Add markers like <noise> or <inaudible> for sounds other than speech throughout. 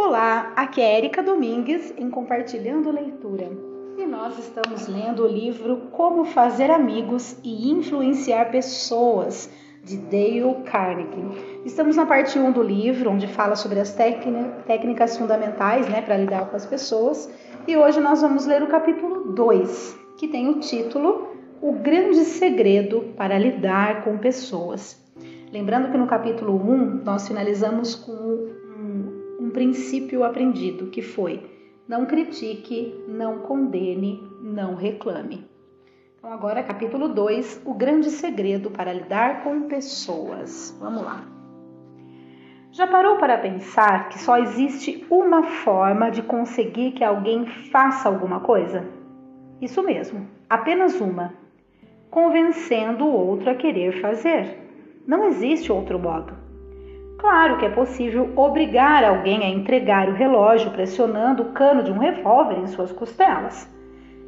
Olá, aqui é Erika Domingues em Compartilhando Leitura. E nós estamos lendo o livro Como Fazer Amigos e Influenciar Pessoas, de Dale Carnegie. Estamos na parte 1 do livro, onde fala sobre as técnicas fundamentais né, para lidar com as pessoas. E hoje nós vamos ler o capítulo 2, que tem o título O Grande Segredo para Lidar com Pessoas. Lembrando que no capítulo 1 nós finalizamos com princípio aprendido, que foi: não critique, não condene, não reclame. Então, agora, capítulo 2: O grande segredo para lidar com pessoas. Vamos lá. Já parou para pensar que só existe uma forma de conseguir que alguém faça alguma coisa? Isso mesmo, apenas uma: convencendo o outro a querer fazer. Não existe outro modo. Claro que é possível obrigar alguém a entregar o relógio pressionando o cano de um revólver em suas costelas.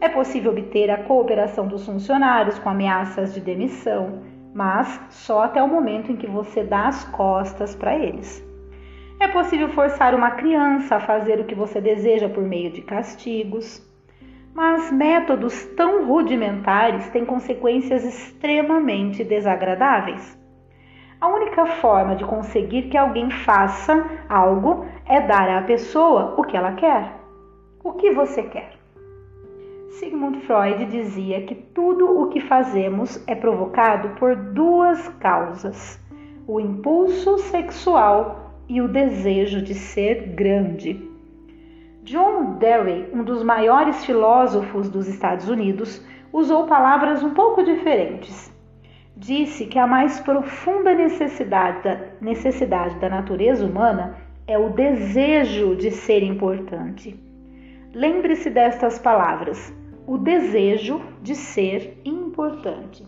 É possível obter a cooperação dos funcionários com ameaças de demissão, mas só até o momento em que você dá as costas para eles. É possível forçar uma criança a fazer o que você deseja por meio de castigos, mas métodos tão rudimentares têm consequências extremamente desagradáveis. A única forma de conseguir que alguém faça algo é dar à pessoa o que ela quer. O que você quer? Sigmund Freud dizia que tudo o que fazemos é provocado por duas causas: o impulso sexual e o desejo de ser grande. John Dewey, um dos maiores filósofos dos Estados Unidos, usou palavras um pouco diferentes disse que a mais profunda necessidade da, necessidade da natureza humana é o desejo de ser importante. Lembre-se destas palavras: o desejo de ser importante.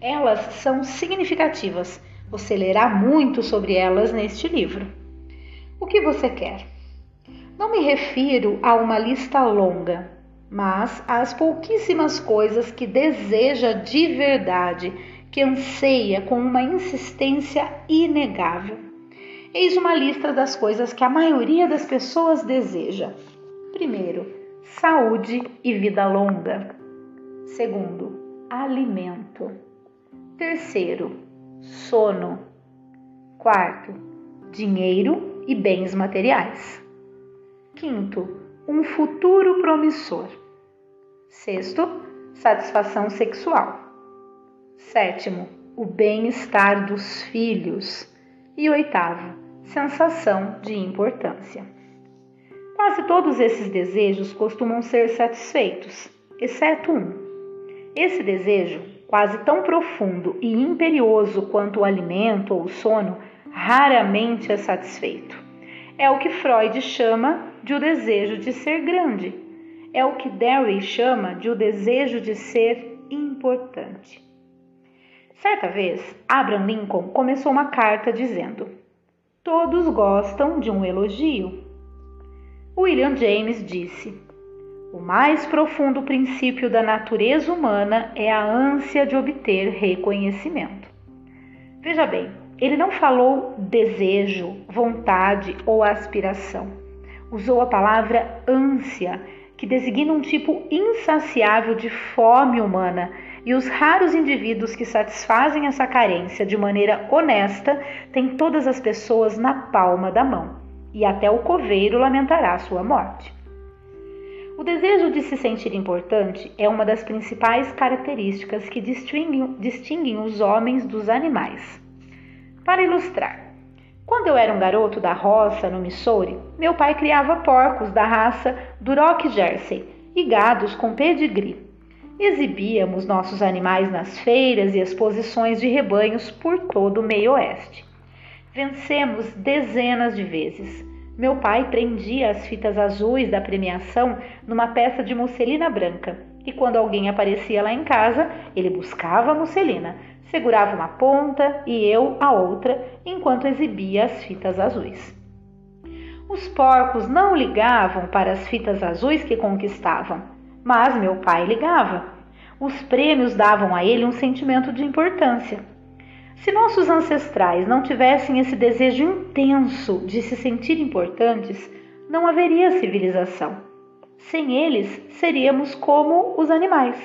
Elas são significativas. Você lerá muito sobre elas neste livro. O que você quer? Não me refiro a uma lista longa, mas às pouquíssimas coisas que deseja de verdade, que anseia com uma insistência inegável. Eis uma lista das coisas que a maioria das pessoas deseja. Primeiro, saúde e vida longa. Segundo, alimento. Terceiro, sono. Quarto, dinheiro e bens materiais. Quinto, um futuro promissor. Sexto, satisfação sexual. Sétimo, o bem-estar dos filhos. E oitavo, sensação de importância. Quase todos esses desejos costumam ser satisfeitos, exceto um. Esse desejo, quase tão profundo e imperioso quanto o alimento ou o sono, raramente é satisfeito. É o que Freud chama de o desejo de ser grande é o que Derry chama de o desejo de ser importante. Certa vez, Abraham Lincoln começou uma carta dizendo: Todos gostam de um elogio. William James disse: O mais profundo princípio da natureza humana é a ânsia de obter reconhecimento. Veja bem, ele não falou desejo, vontade ou aspiração. Usou a palavra ânsia que designa um tipo insaciável de fome humana, e os raros indivíduos que satisfazem essa carência de maneira honesta têm todas as pessoas na palma da mão, e até o coveiro lamentará sua morte. O desejo de se sentir importante é uma das principais características que distinguem, distinguem os homens dos animais. Para ilustrar, quando eu era um garoto da roça, no Missouri, meu pai criava porcos da raça Duroc Jersey e gados com pedigree. Exibíamos nossos animais nas feiras e exposições de rebanhos por todo o meio oeste. Vencemos dezenas de vezes. Meu pai prendia as fitas azuis da premiação numa peça de musselina branca, e quando alguém aparecia lá em casa, ele buscava a musselina, segurava uma ponta e eu a outra enquanto exibia as fitas azuis. Os porcos não ligavam para as fitas azuis que conquistavam, mas meu pai ligava. Os prêmios davam a ele um sentimento de importância. Se nossos ancestrais não tivessem esse desejo intenso de se sentir importantes, não haveria civilização. Sem eles, seríamos como os animais.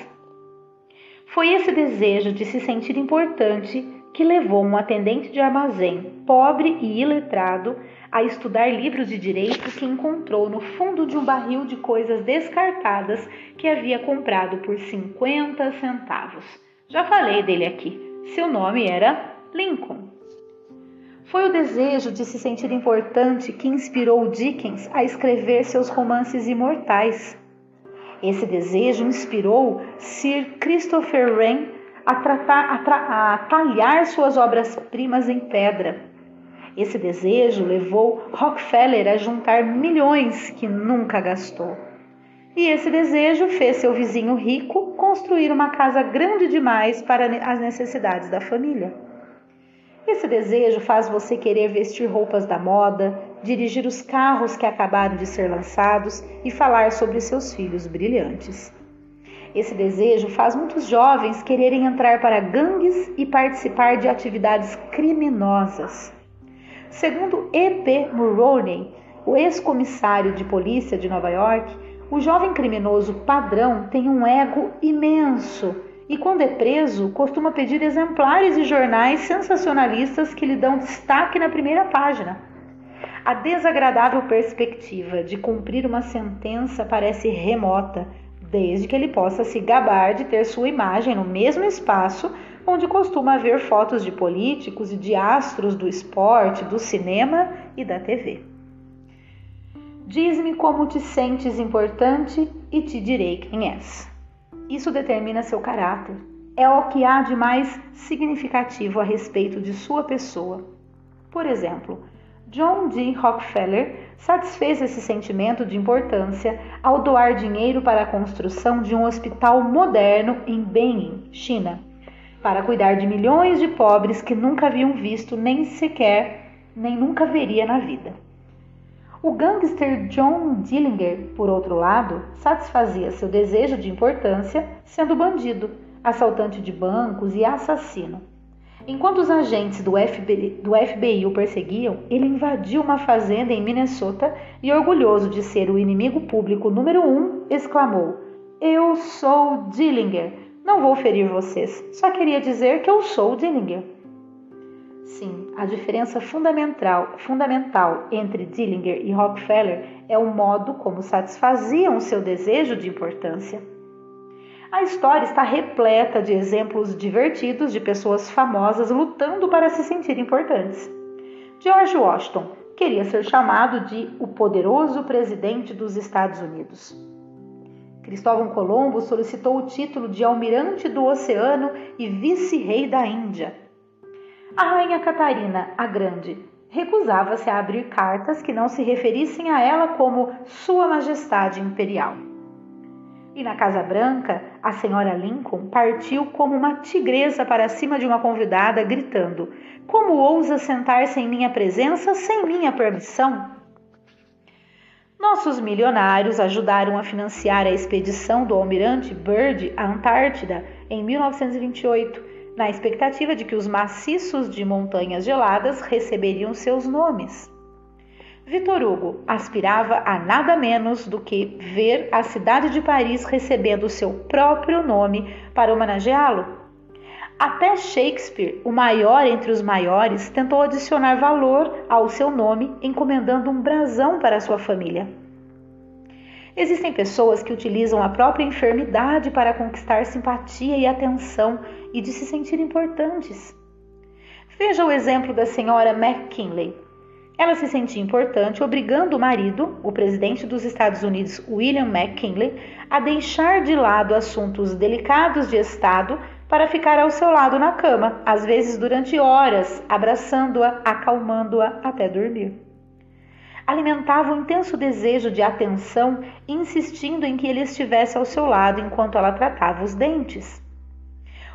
Foi esse desejo de se sentir importante que levou um atendente de armazém, pobre e iletrado, a estudar livros de direito que encontrou no fundo de um barril de coisas descartadas que havia comprado por 50 centavos. Já falei dele aqui. Seu nome era Lincoln. Foi o desejo de se sentir importante que inspirou Dickens a escrever seus romances imortais. Esse desejo inspirou Sir Christopher Wren a, tratar, a, tra, a talhar suas obras-primas em pedra. Esse desejo levou Rockefeller a juntar milhões que nunca gastou. E esse desejo fez seu vizinho rico construir uma casa grande demais para as necessidades da família. Esse desejo faz você querer vestir roupas da moda, dirigir os carros que acabaram de ser lançados e falar sobre seus filhos brilhantes. Esse desejo faz muitos jovens quererem entrar para gangues e participar de atividades criminosas. Segundo E.P. Mulroney, o ex-comissário de polícia de Nova York, o jovem criminoso padrão tem um ego imenso e, quando é preso, costuma pedir exemplares de jornais sensacionalistas que lhe dão destaque na primeira página. A desagradável perspectiva de cumprir uma sentença parece remota, desde que ele possa se gabar de ter sua imagem no mesmo espaço onde costuma haver fotos de políticos e de astros do esporte, do cinema e da TV. Diz-me como te sentes importante e te direi quem és. Isso determina seu caráter. É o que há de mais significativo a respeito de sua pessoa. Por exemplo, John D. Rockefeller satisfez esse sentimento de importância ao doar dinheiro para a construção de um hospital moderno em Benin, China, para cuidar de milhões de pobres que nunca haviam visto nem sequer, nem nunca veria na vida. O gangster John Dillinger, por outro lado, satisfazia seu desejo de importância sendo bandido, assaltante de bancos e assassino. Enquanto os agentes do FBI, do FBI, o perseguiam, ele invadiu uma fazenda em Minnesota e, orgulhoso de ser o inimigo público número um, exclamou: Eu sou Dillinger. Não vou ferir vocês, só queria dizer que eu sou Dillinger. Sim, a diferença fundamental, fundamental entre Dillinger e Rockefeller é o modo como satisfaziam seu desejo de importância. A história está repleta de exemplos divertidos de pessoas famosas lutando para se sentir importantes. George Washington queria ser chamado de o poderoso presidente dos Estados Unidos. Cristóvão Colombo solicitou o título de almirante do oceano e vice-rei da Índia. A rainha Catarina, a Grande, recusava-se a abrir cartas que não se referissem a ela como Sua Majestade Imperial. E na Casa Branca, a senhora Lincoln partiu como uma tigresa para cima de uma convidada, gritando: Como ousa sentar-se em minha presença sem minha permissão? Nossos milionários ajudaram a financiar a expedição do almirante Byrd à Antártida em 1928 na expectativa de que os maciços de montanhas geladas receberiam seus nomes. Vitor Hugo aspirava a nada menos do que ver a cidade de Paris recebendo seu próprio nome para homenageá-lo. Até Shakespeare, o maior entre os maiores, tentou adicionar valor ao seu nome, encomendando um brasão para sua família. Existem pessoas que utilizam a própria enfermidade para conquistar simpatia e atenção e de se sentir importantes. Veja o exemplo da senhora McKinley. Ela se sentia importante, obrigando o marido, o presidente dos Estados Unidos, William McKinley, a deixar de lado assuntos delicados de Estado para ficar ao seu lado na cama, às vezes durante horas, abraçando-a, acalmando-a até dormir alimentava um intenso desejo de atenção, insistindo em que ele estivesse ao seu lado enquanto ela tratava os dentes.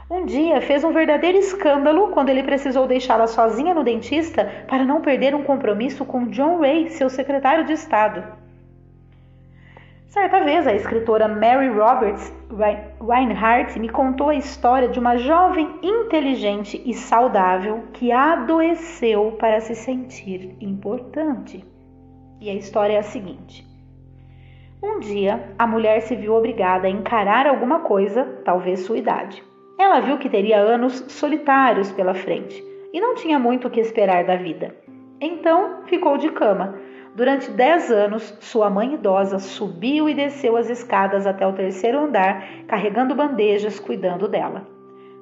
Um dia fez um verdadeiro escândalo quando ele precisou deixá-la sozinha no dentista para não perder um compromisso com John Ray, seu secretário de Estado. Certa vez, a escritora Mary Roberts Reinhardt me contou a história de uma jovem inteligente e saudável que adoeceu para se sentir importante. E a história é a seguinte: Um dia, a mulher se viu obrigada a encarar alguma coisa, talvez sua idade. Ela viu que teria anos solitários pela frente e não tinha muito o que esperar da vida. Então, ficou de cama Durante dez anos, sua mãe idosa subiu e desceu as escadas até o terceiro andar, carregando bandejas, cuidando dela.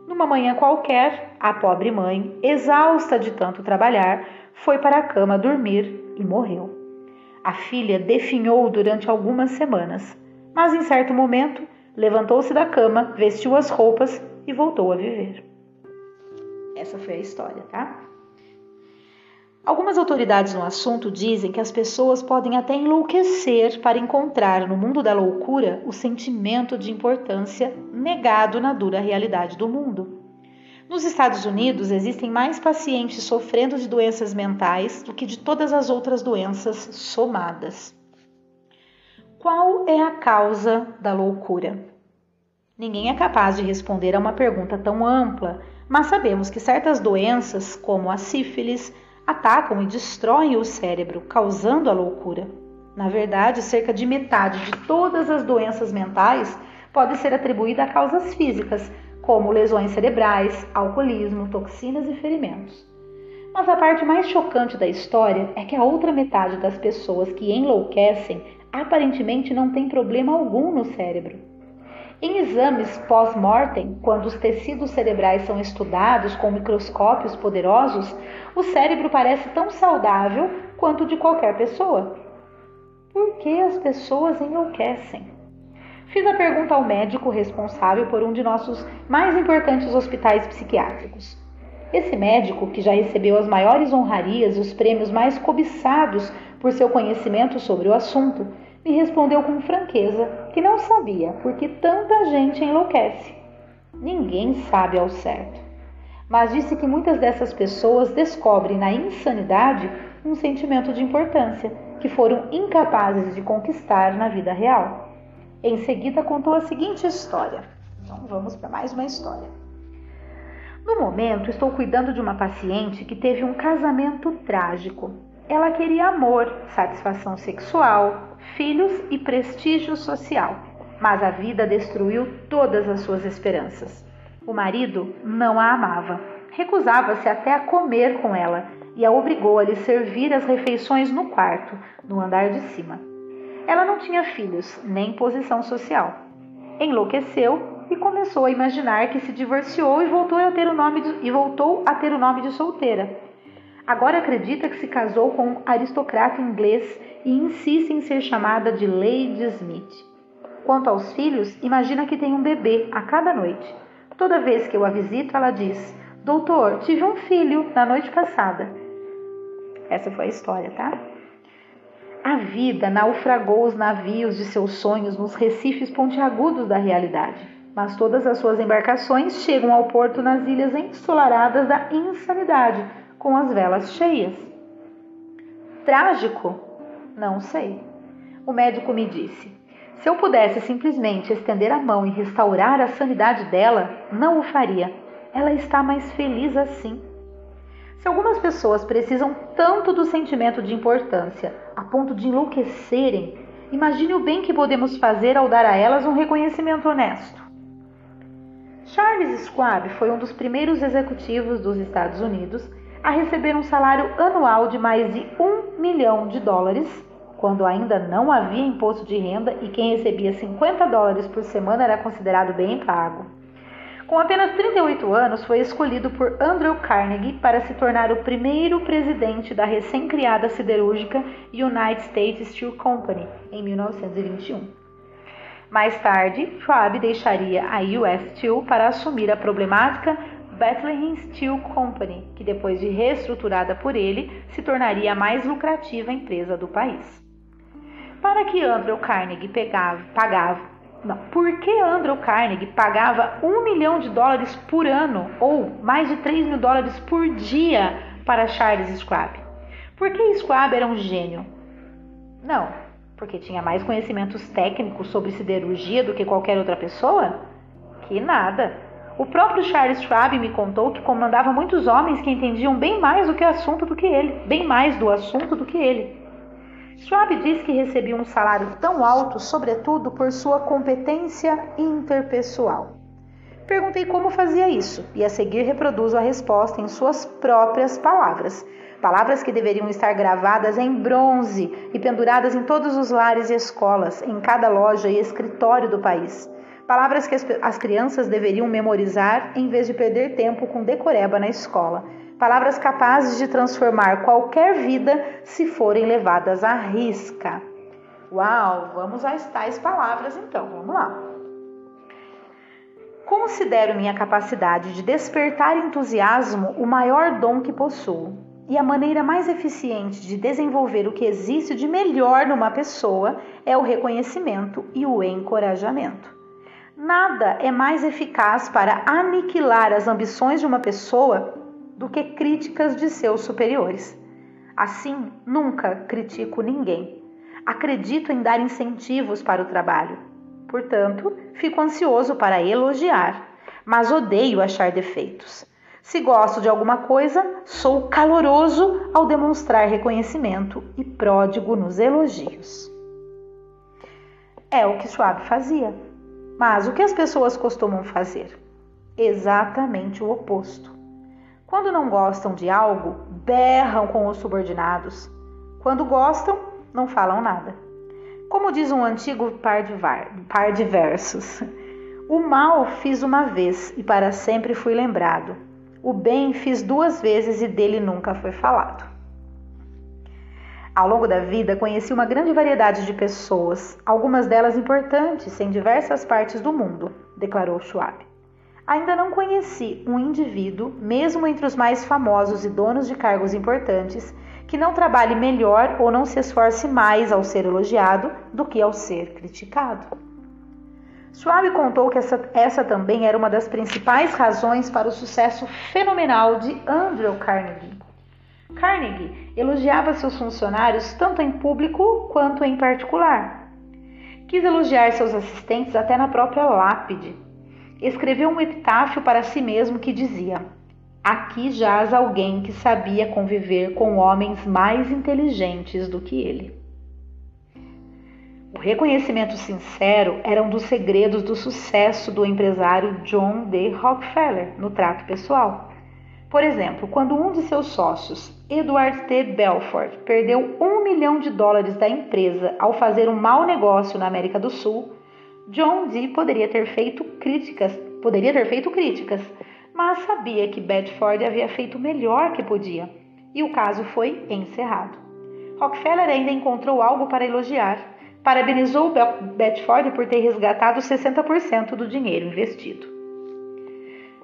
Numa manhã qualquer, a pobre mãe, exausta de tanto trabalhar, foi para a cama dormir e morreu. A filha definhou durante algumas semanas, mas em certo momento levantou-se da cama, vestiu as roupas e voltou a viver. Essa foi a história, tá? Algumas autoridades no assunto dizem que as pessoas podem até enlouquecer para encontrar no mundo da loucura o sentimento de importância negado na dura realidade do mundo. Nos Estados Unidos, existem mais pacientes sofrendo de doenças mentais do que de todas as outras doenças somadas. Qual é a causa da loucura? Ninguém é capaz de responder a uma pergunta tão ampla, mas sabemos que certas doenças, como a sífilis, atacam e destroem o cérebro, causando a loucura. Na verdade, cerca de metade de todas as doenças mentais pode ser atribuída a causas físicas, como lesões cerebrais, alcoolismo, toxinas e ferimentos. Mas a parte mais chocante da história é que a outra metade das pessoas que enlouquecem aparentemente não tem problema algum no cérebro. Em exames pós-mortem, quando os tecidos cerebrais são estudados com microscópios poderosos, o cérebro parece tão saudável quanto o de qualquer pessoa. Por que as pessoas enlouquecem? Fiz a pergunta ao médico responsável por um de nossos mais importantes hospitais psiquiátricos. Esse médico, que já recebeu as maiores honrarias e os prêmios mais cobiçados por seu conhecimento sobre o assunto, me respondeu com franqueza que não sabia porque tanta gente enlouquece. Ninguém sabe ao certo. Mas disse que muitas dessas pessoas descobrem na insanidade um sentimento de importância que foram incapazes de conquistar na vida real. Em seguida, contou a seguinte história. Então, vamos para mais uma história. No momento, estou cuidando de uma paciente que teve um casamento trágico. Ela queria amor, satisfação sexual, filhos e prestígio social, mas a vida destruiu todas as suas esperanças. O marido não a amava, recusava-se até a comer com ela e a obrigou a lhe servir as refeições no quarto, no andar de cima. Ela não tinha filhos, nem posição social. Enlouqueceu e começou a imaginar que se divorciou e voltou a ter o nome de, e voltou a ter o nome de solteira. Agora acredita que se casou com um aristocrata inglês e insiste em ser chamada de Lady Smith. Quanto aos filhos, imagina que tem um bebê a cada noite. Toda vez que eu a visito, ela diz: Doutor, tive um filho na noite passada. Essa foi a história, tá? A vida naufragou os navios de seus sonhos nos recifes pontiagudos da realidade, mas todas as suas embarcações chegam ao porto nas ilhas ensolaradas da insanidade, com as velas cheias. Trágico? Não sei. O médico me disse: se eu pudesse simplesmente estender a mão e restaurar a sanidade dela, não o faria. Ela está mais feliz assim. Se algumas pessoas precisam tanto do sentimento de importância a ponto de enlouquecerem, imagine o bem que podemos fazer ao dar a elas um reconhecimento honesto. Charles Schwab foi um dos primeiros executivos dos Estados Unidos a receber um salário anual de mais de um milhão de dólares, quando ainda não havia imposto de renda e quem recebia 50 dólares por semana era considerado bem pago. Com apenas 38 anos, foi escolhido por Andrew Carnegie para se tornar o primeiro presidente da recém-criada siderúrgica United States Steel Company em 1921. Mais tarde, Schwab deixaria a US Steel para assumir a problemática Bethlehem Steel Company, que depois de reestruturada por ele, se tornaria a mais lucrativa empresa do país. Para que Andrew Carnegie pegava, pagava, não, por que Andrew Carnegie pagava um milhão de dólares por ano ou mais de 3 mil dólares por dia para Charles Schwab? Por que Schwab era um gênio? Não, Porque tinha mais conhecimentos técnicos sobre siderurgia do que qualquer outra pessoa? Que nada. O próprio Charles Schwab me contou que comandava muitos homens que entendiam bem mais do que assunto do que ele, bem mais do assunto do que ele. Schwab diz que recebia um salário tão alto, sobretudo por sua competência interpessoal. Perguntei como fazia isso e a seguir reproduzo a resposta em suas próprias palavras. Palavras que deveriam estar gravadas em bronze e penduradas em todos os lares e escolas, em cada loja e escritório do país. Palavras que as crianças deveriam memorizar em vez de perder tempo com decoreba na escola palavras capazes de transformar qualquer vida se forem levadas à risca. Uau, vamos às tais palavras então, vamos lá. Considero minha capacidade de despertar entusiasmo o maior dom que possuo, e a maneira mais eficiente de desenvolver o que existe de melhor numa pessoa é o reconhecimento e o encorajamento. Nada é mais eficaz para aniquilar as ambições de uma pessoa do que críticas de seus superiores. Assim, nunca critico ninguém. Acredito em dar incentivos para o trabalho. Portanto, fico ansioso para elogiar, mas odeio achar defeitos. Se gosto de alguma coisa, sou caloroso ao demonstrar reconhecimento e pródigo nos elogios. É o que Schwab fazia. Mas o que as pessoas costumam fazer? Exatamente o oposto. Quando não gostam de algo, berram com os subordinados. Quando gostam, não falam nada. Como diz um antigo par de, var, par de versos: O mal fiz uma vez e para sempre fui lembrado. O bem fiz duas vezes e dele nunca foi falado. Ao longo da vida, conheci uma grande variedade de pessoas, algumas delas importantes em diversas partes do mundo, declarou Schwab. Ainda não conheci um indivíduo, mesmo entre os mais famosos e donos de cargos importantes, que não trabalhe melhor ou não se esforce mais ao ser elogiado do que ao ser criticado. Schwab contou que essa, essa também era uma das principais razões para o sucesso fenomenal de Andrew Carnegie. Carnegie elogiava seus funcionários tanto em público quanto em particular. Quis elogiar seus assistentes até na própria lápide, escreveu um epitáfio para si mesmo que dizia: Aqui jaz alguém que sabia conviver com homens mais inteligentes do que ele. O reconhecimento sincero era um dos segredos do sucesso do empresário John D. Rockefeller no trato pessoal. Por exemplo, quando um de seus sócios, Edward T. Belfort, perdeu um milhão de dólares da empresa ao fazer um mau negócio na América do Sul, John Dee poderia ter feito críticas, poderia ter feito críticas, mas sabia que Bedford havia feito o melhor que podia, e o caso foi encerrado. Rockefeller ainda encontrou algo para elogiar. Parabenizou Bedford por ter resgatado 60% do dinheiro investido.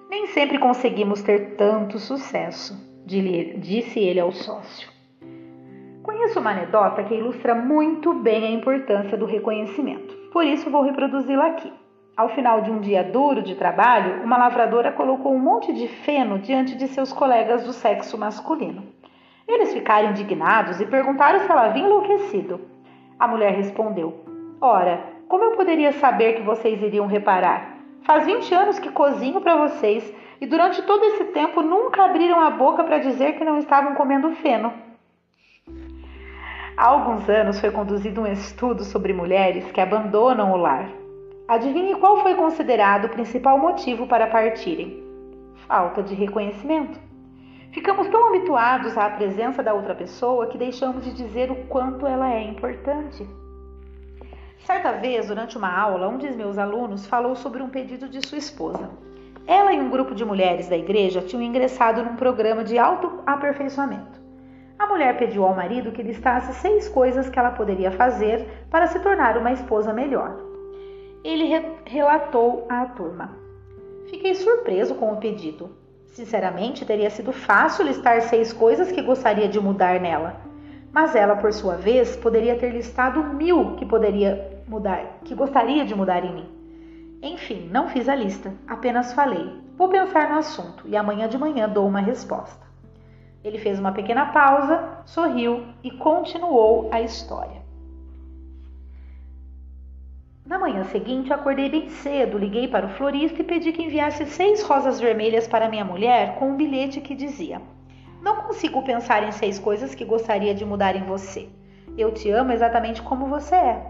Nem sempre conseguimos ter tanto sucesso, disse ele ao sócio. Conheço uma anedota que ilustra muito bem a importância do reconhecimento. Por isso vou reproduzi-la aqui. Ao final de um dia duro de trabalho, uma lavradora colocou um monte de feno diante de seus colegas do sexo masculino. Eles ficaram indignados e perguntaram se ela havia enlouquecido. A mulher respondeu: Ora, como eu poderia saber que vocês iriam reparar? Faz 20 anos que cozinho para vocês e durante todo esse tempo nunca abriram a boca para dizer que não estavam comendo feno. Há alguns anos foi conduzido um estudo sobre mulheres que abandonam o lar. Adivinhe qual foi considerado o principal motivo para partirem? Falta de reconhecimento. Ficamos tão habituados à presença da outra pessoa que deixamos de dizer o quanto ela é importante. Certa vez, durante uma aula, um dos meus alunos falou sobre um pedido de sua esposa. Ela e um grupo de mulheres da igreja tinham ingressado num programa de autoaperfeiçoamento. A mulher pediu ao marido que listasse seis coisas que ela poderia fazer para se tornar uma esposa melhor. Ele re relatou à turma. Fiquei surpreso com o pedido. Sinceramente, teria sido fácil listar seis coisas que gostaria de mudar nela. Mas ela, por sua vez, poderia ter listado mil que poderia mudar, que gostaria de mudar em mim. Enfim, não fiz a lista, apenas falei. Vou pensar no assunto e amanhã de manhã dou uma resposta. Ele fez uma pequena pausa, sorriu e continuou a história. Na manhã seguinte, acordei bem cedo, liguei para o florista e pedi que enviasse seis rosas vermelhas para minha mulher com um bilhete que dizia: Não consigo pensar em seis coisas que gostaria de mudar em você. Eu te amo exatamente como você é.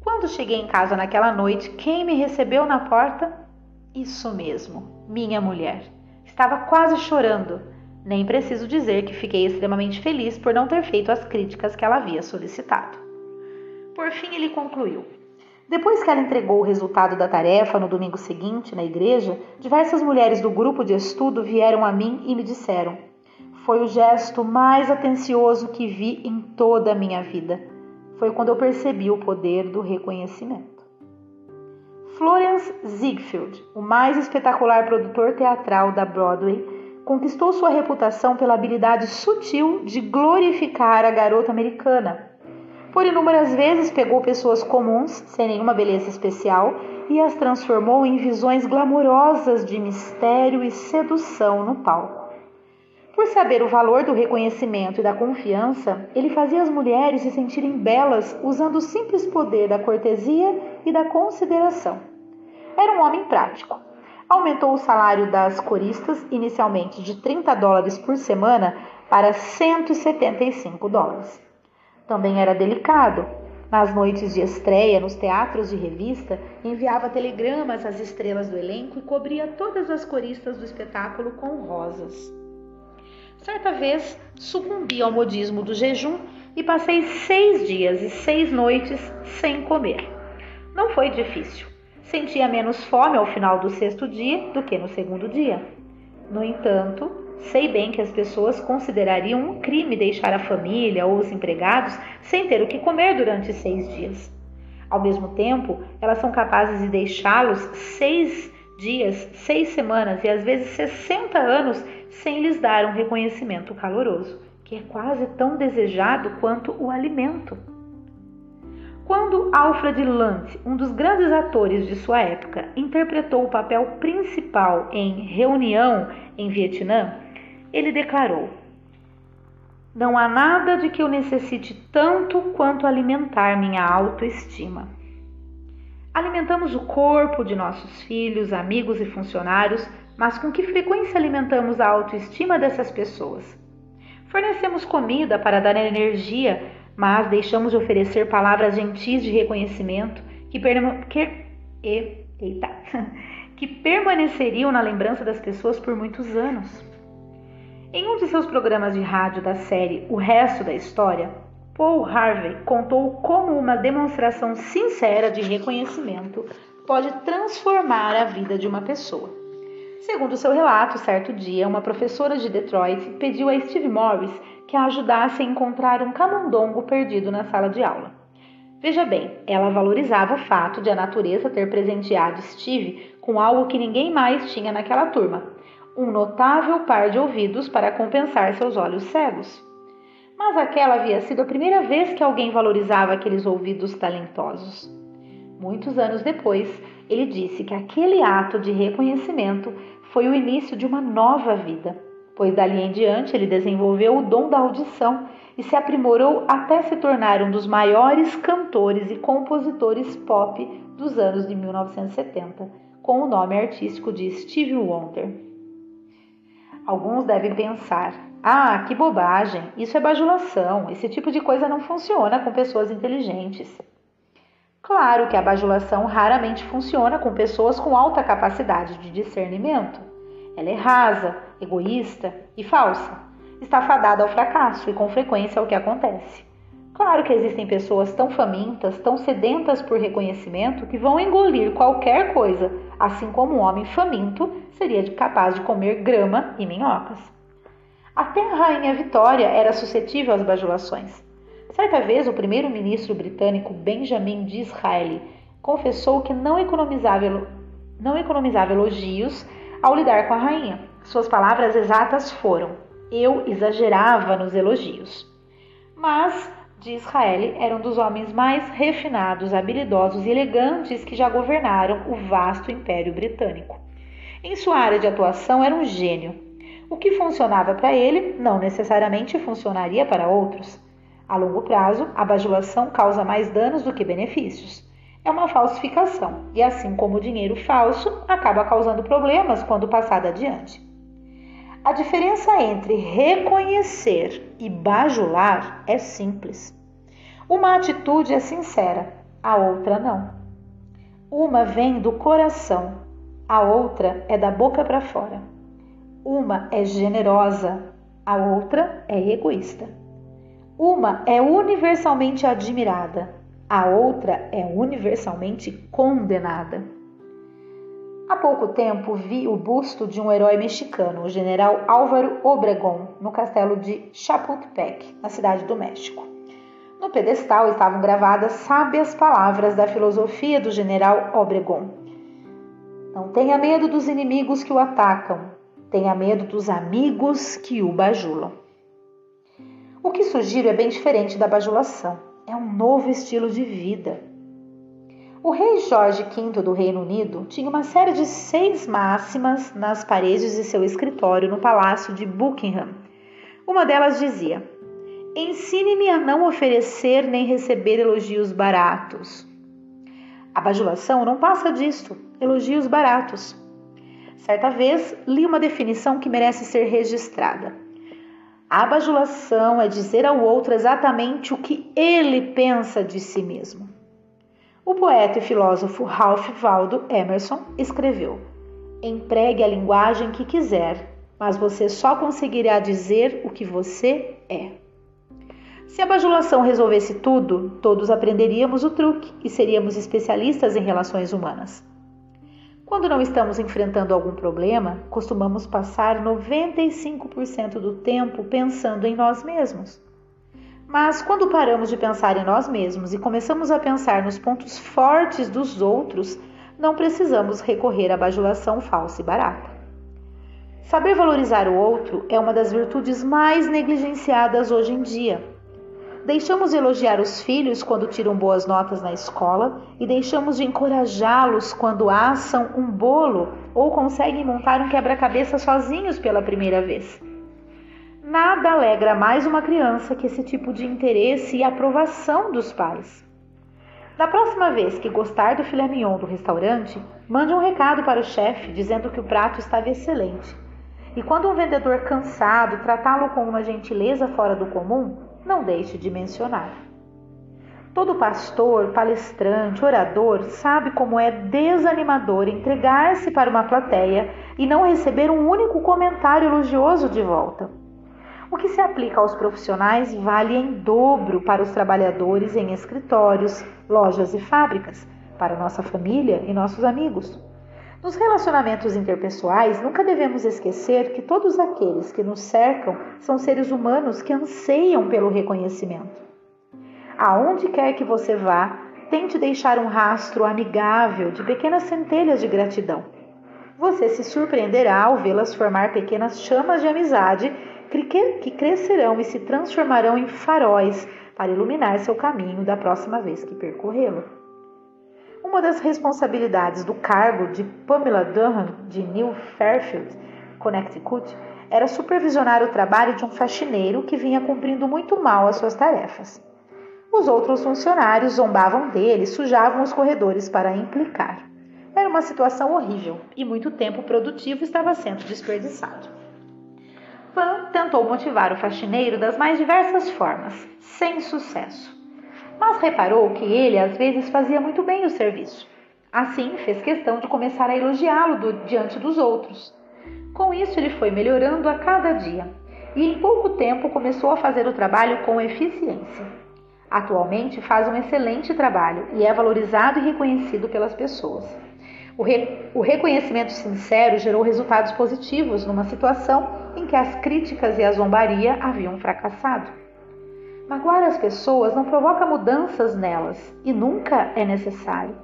Quando cheguei em casa naquela noite, quem me recebeu na porta? Isso mesmo, minha mulher. Estava quase chorando. Nem preciso dizer que fiquei extremamente feliz por não ter feito as críticas que ela havia solicitado. Por fim, ele concluiu: depois que ela entregou o resultado da tarefa no domingo seguinte na igreja, diversas mulheres do grupo de estudo vieram a mim e me disseram: Foi o gesto mais atencioso que vi em toda a minha vida. Foi quando eu percebi o poder do reconhecimento. Florence Ziegfeld, o mais espetacular produtor teatral da Broadway, conquistou sua reputação pela habilidade sutil de glorificar a garota americana por inúmeras vezes pegou pessoas comuns, sem nenhuma beleza especial, e as transformou em visões glamourosas de mistério e sedução no palco. Por saber o valor do reconhecimento e da confiança, ele fazia as mulheres se sentirem belas usando o simples poder da cortesia e da consideração. Era um homem prático. Aumentou o salário das coristas, inicialmente de 30 dólares por semana, para 175 dólares. Também era delicado. Nas noites de estreia, nos teatros de revista, enviava telegramas às estrelas do elenco e cobria todas as coristas do espetáculo com rosas. Certa vez, sucumbi ao modismo do jejum e passei seis dias e seis noites sem comer. Não foi difícil. Sentia menos fome ao final do sexto dia do que no segundo dia. No entanto, Sei bem que as pessoas considerariam um crime deixar a família ou os empregados sem ter o que comer durante seis dias. Ao mesmo tempo, elas são capazes de deixá-los seis dias, seis semanas e às vezes 60 anos sem lhes dar um reconhecimento caloroso, que é quase tão desejado quanto o alimento. Quando Alfred Lunt, um dos grandes atores de sua época, interpretou o papel principal em Reunião em Vietnã, ele declarou: Não há nada de que eu necessite tanto quanto alimentar minha autoestima. Alimentamos o corpo de nossos filhos, amigos e funcionários, mas com que frequência alimentamos a autoestima dessas pessoas? Fornecemos comida para dar energia, mas deixamos de oferecer palavras gentis de reconhecimento que, que, e, eita, <laughs> que permaneceriam na lembrança das pessoas por muitos anos. Em um de seus programas de rádio da série O Resto da História, Paul Harvey contou como uma demonstração sincera de reconhecimento pode transformar a vida de uma pessoa. Segundo seu relato, certo dia, uma professora de Detroit pediu a Steve Morris que a ajudasse a encontrar um camundongo perdido na sala de aula. Veja bem, ela valorizava o fato de a natureza ter presenteado Steve com algo que ninguém mais tinha naquela turma, um notável par de ouvidos para compensar seus olhos cegos. Mas aquela havia sido a primeira vez que alguém valorizava aqueles ouvidos talentosos. Muitos anos depois, ele disse que aquele ato de reconhecimento foi o início de uma nova vida, pois dali em diante ele desenvolveu o dom da audição e se aprimorou até se tornar um dos maiores cantores e compositores pop dos anos de 1970, com o nome artístico de Stevie Wonder. Alguns devem pensar: ah, que bobagem, isso é bajulação, esse tipo de coisa não funciona com pessoas inteligentes. Claro que a bajulação raramente funciona com pessoas com alta capacidade de discernimento. Ela é rasa, egoísta e falsa. Está fadada ao fracasso e com frequência é o que acontece. Claro que existem pessoas tão famintas, tão sedentas por reconhecimento, que vão engolir qualquer coisa, assim como um homem faminto seria capaz de comer grama e minhocas. Até a rainha Vitória era suscetível às bajulações. Certa vez, o primeiro-ministro britânico Benjamin Disraeli confessou que não economizava, não economizava elogios ao lidar com a rainha. Suas palavras exatas foram: Eu exagerava nos elogios. Mas de Israel era um dos homens mais refinados, habilidosos e elegantes que já governaram o vasto Império Britânico. Em sua área de atuação era um gênio. O que funcionava para ele não necessariamente funcionaria para outros. A longo prazo, a bajulação causa mais danos do que benefícios. É uma falsificação e, assim como o dinheiro falso, acaba causando problemas quando passado adiante. A diferença entre reconhecer e bajular é simples. Uma atitude é sincera, a outra não. Uma vem do coração, a outra é da boca para fora. Uma é generosa, a outra é egoísta. Uma é universalmente admirada, a outra é universalmente condenada. Há pouco tempo vi o busto de um herói mexicano, o general Álvaro Obregón, no castelo de Chapultepec, na cidade do México. No pedestal estavam gravadas sábias palavras da filosofia do general Obregón. Não tenha medo dos inimigos que o atacam, tenha medo dos amigos que o bajulam. O que sugiro é bem diferente da bajulação. É um novo estilo de vida. O rei Jorge V do Reino Unido tinha uma série de seis máximas nas paredes de seu escritório no palácio de Buckingham. Uma delas dizia: Ensine-me a não oferecer nem receber elogios baratos. A bajulação não passa disto, elogios baratos. Certa vez li uma definição que merece ser registrada. A bajulação é dizer ao outro exatamente o que ele pensa de si mesmo. O poeta e filósofo Ralph Waldo Emerson escreveu: Empregue a linguagem que quiser, mas você só conseguirá dizer o que você é. Se a bajulação resolvesse tudo, todos aprenderíamos o truque e seríamos especialistas em relações humanas. Quando não estamos enfrentando algum problema, costumamos passar 95% do tempo pensando em nós mesmos. Mas quando paramos de pensar em nós mesmos e começamos a pensar nos pontos fortes dos outros, não precisamos recorrer à bajulação falsa e barata. Saber valorizar o outro é uma das virtudes mais negligenciadas hoje em dia. Deixamos de elogiar os filhos quando tiram boas notas na escola e deixamos de encorajá-los quando assam um bolo ou conseguem montar um quebra-cabeça sozinhos pela primeira vez. Nada alegra mais uma criança que esse tipo de interesse e aprovação dos pais. Da próxima vez que gostar do filé mignon do restaurante, mande um recado para o chefe dizendo que o prato estava excelente. E quando um vendedor cansado tratá-lo com uma gentileza fora do comum, não deixe de mencionar. Todo pastor, palestrante, orador sabe como é desanimador entregar-se para uma plateia e não receber um único comentário elogioso de volta. O que se aplica aos profissionais vale em dobro para os trabalhadores em escritórios, lojas e fábricas, para nossa família e nossos amigos. Nos relacionamentos interpessoais, nunca devemos esquecer que todos aqueles que nos cercam são seres humanos que anseiam pelo reconhecimento. Aonde quer que você vá, tente deixar um rastro amigável de pequenas centelhas de gratidão. Você se surpreenderá ao vê-las formar pequenas chamas de amizade que crescerão e se transformarão em faróis para iluminar seu caminho da próxima vez que percorrê-lo. Uma das responsabilidades do cargo de Pamela Durham de New Fairfield, Connecticut, era supervisionar o trabalho de um faxineiro que vinha cumprindo muito mal as suas tarefas. Os outros funcionários zombavam dele, sujavam os corredores para implicar. Era uma situação horrível e muito tempo produtivo estava sendo desperdiçado. Van tentou motivar o faxineiro das mais diversas formas, sem sucesso mas reparou que ele às vezes fazia muito bem o serviço. Assim, fez questão de começar a elogiá-lo do, diante dos outros. Com isso, ele foi melhorando a cada dia e, em pouco tempo, começou a fazer o trabalho com eficiência. Atualmente, faz um excelente trabalho e é valorizado e reconhecido pelas pessoas. O, re, o reconhecimento sincero gerou resultados positivos numa situação em que as críticas e a zombaria haviam fracassado. Magoar as pessoas não provoca mudanças nelas e nunca é necessário.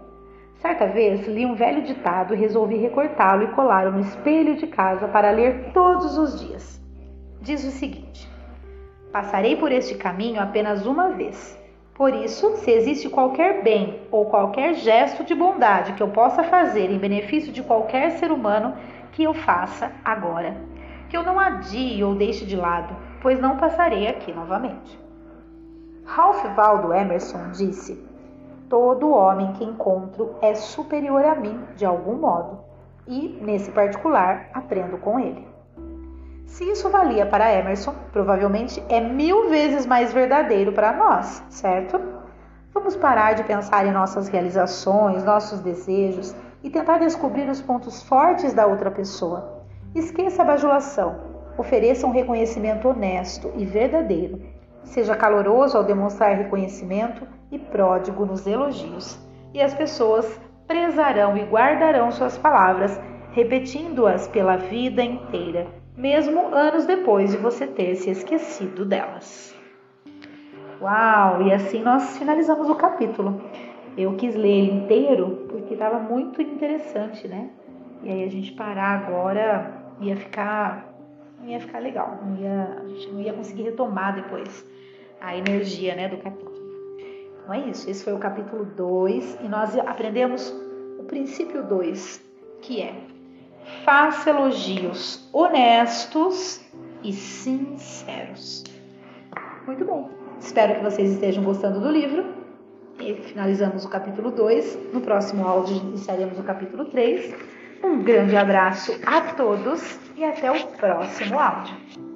Certa vez li um velho ditado e resolvi recortá-lo e colá-lo no espelho de casa para ler todos os dias. Diz o seguinte: Passarei por este caminho apenas uma vez. Por isso, se existe qualquer bem ou qualquer gesto de bondade que eu possa fazer em benefício de qualquer ser humano, que eu faça agora. Que eu não adie ou deixe de lado, pois não passarei aqui novamente. Ralph Waldo Emerson disse: todo homem que encontro é superior a mim de algum modo, e, nesse particular, aprendo com ele. Se isso valia para Emerson, provavelmente é mil vezes mais verdadeiro para nós, certo? Vamos parar de pensar em nossas realizações, nossos desejos e tentar descobrir os pontos fortes da outra pessoa. Esqueça a bajulação. Ofereça um reconhecimento honesto e verdadeiro. Seja caloroso ao demonstrar reconhecimento e pródigo nos elogios. E as pessoas prezarão e guardarão suas palavras, repetindo-as pela vida inteira, mesmo anos depois de você ter se esquecido delas. Uau! E assim nós finalizamos o capítulo. Eu quis ler ele inteiro porque estava muito interessante, né? E aí a gente parar agora ia ficar não ia ficar legal, não ia, a gente não ia conseguir retomar depois a energia, né, do capítulo. Então é isso, esse foi o capítulo 2 e nós aprendemos o princípio 2, que é faça elogios honestos e sinceros. Muito bom. Espero que vocês estejam gostando do livro. E finalizamos o capítulo 2. No próximo áudio iniciaremos o capítulo 3. Um grande abraço a todos e até o próximo áudio.